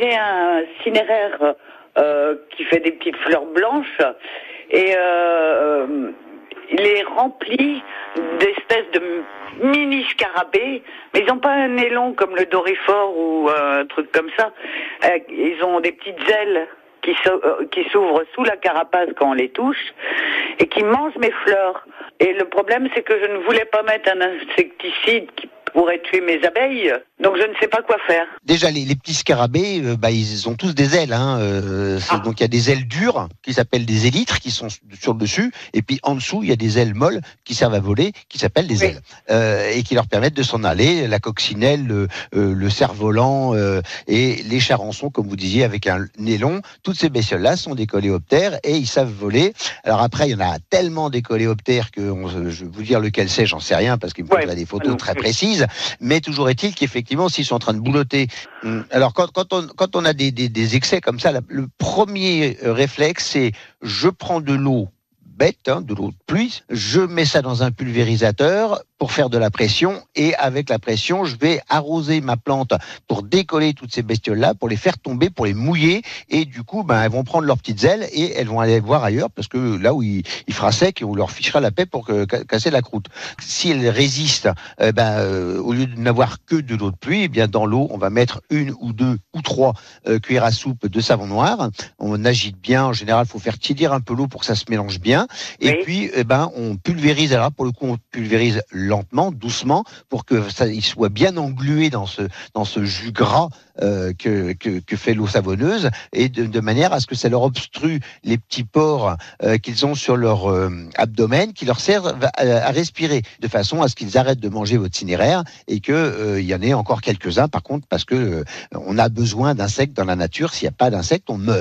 j'ai un cinéraire euh, qui fait des petites fleurs blanches et euh, il est rempli d'espèces de mini scarabées, mais ils n'ont pas un nez long comme le dorifort ou euh, un truc comme ça. Euh, ils ont des petites ailes euh, qui s'ouvrent sous la carapace quand on les touche et qui mangent mes fleurs. Et le problème, c'est que je ne voulais pas mettre un insecticide qui pourrait tuer mes abeilles, donc je ne sais pas quoi faire. Déjà, les, les petits scarabées, euh, bah, ils ont tous des ailes. Hein, euh, Ah. Donc il y a des ailes dures qui s'appellent des élytres qui sont sur le dessus, et puis en dessous il y a des ailes molles qui servent à voler, qui s'appellent des Oui. ailes, euh, et qui leur permettent de s'en aller. La coccinelle, le, le cerf-volant et les charançons, comme vous disiez, avec un nez long. Toutes ces bestioles-là sont des coléoptères et ils savent voler. Alors après, il y en a tellement des coléoptères que on- je vais vous dire lequel c'est, j'en sais rien parce qu'il me Ouais, des photos non très plus. Mais toujours est-il qu'effectivement, s'ils sont en train de boulotter Hum, Alors quand, on, a des, excès comme ça, le premier euh, réflexe, c'est je prends de l'eau bête, hein, de l'eau de pluie, je mets ça dans un pulvérisateur pour faire de la pression et avec la pression, je vais arroser ma plante pour décoller toutes ces bestioles-là, pour les faire tomber, pour les mouiller et du coup, ben, elles vont prendre leurs petites ailes et elles vont aller voir ailleurs parce que là où il, il fera sec, on leur fichera la paix pour que, casser la croûte. Si elles résistent, eh ben, euh, au lieu de n'avoir que de l'eau de pluie, eh bien dans l'eau, on va mettre une ou deux ou trois euh, cuillères à soupe de savon noir. On agite bien. En général, faut faire tiédir un peu l'eau pour que ça se mélange bien. Et Oui. puis, eh ben, on pulvérise. Alors pour le coup, on pulvérise lentement, doucement, pour que ça soit bien englué dans ce dans ce jus gras euh, que, que fait l'eau savonneuse, et de, de manière à ce que ça leur obstrue les petits pores euh, qu'ils ont sur leur euh, abdomen, qui leur servent à, respirer, de façon à ce qu'ils arrêtent de manger votre cinéraire et euh, il y en ait encore quelques-uns. Par contre, parce que on a besoin d'insectes dans la nature. S'il n'y a pas d'insectes, on meurt.